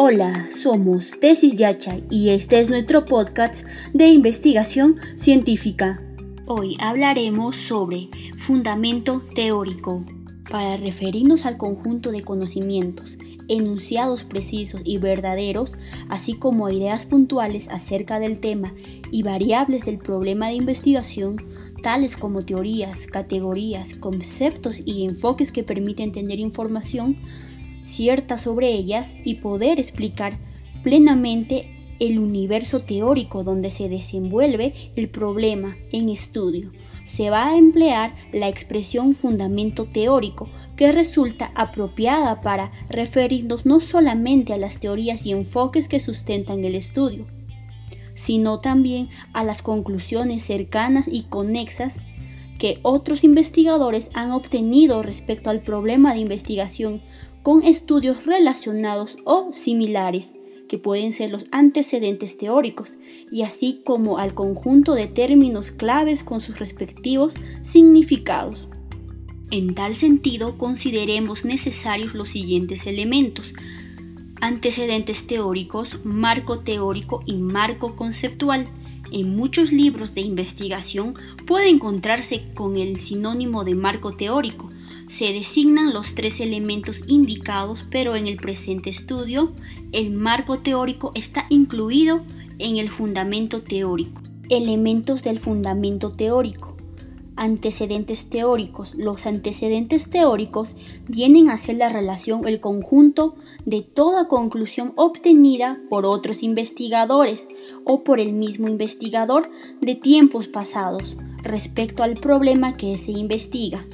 Hola, somos Tesis Yacha y este es nuestro podcast de investigación científica. Hoy hablaremos sobre fundamento teórico. Para referirnos al conjunto de conocimientos, enunciados precisos y verdaderos, así como ideas puntuales acerca del tema y variables del problema de investigación, tales como teorías, categorías, conceptos y enfoques que permiten tener información, cierta sobre ellas y poder explicar plenamente el universo teórico donde se desenvuelve el problema en estudio. Se va a emplear la expresión fundamento teórico que resulta apropiada para referirnos no solamente a las teorías y enfoques que sustentan el estudio, sino también a las conclusiones cercanas y conexas que otros investigadores han obtenido respecto al problema de investigación con estudios relacionados o similares, que pueden ser los antecedentes teóricos, y así como al conjunto de términos claves con sus respectivos significados. En tal sentido, consideremos necesarios los siguientes elementos. Antecedentes teóricos, marco teórico y marco conceptual. En muchos libros de investigación puede encontrarse con el sinónimo de marco teórico, se designan los tres elementos indicados, pero en el presente estudio el marco teórico está incluido en el fundamento teórico. Elementos del fundamento teórico. Antecedentes teóricos. Los antecedentes teóricos vienen a ser la relación, el conjunto de toda conclusión obtenida por otros investigadores o por el mismo investigador de tiempos pasados respecto al problema que se investiga.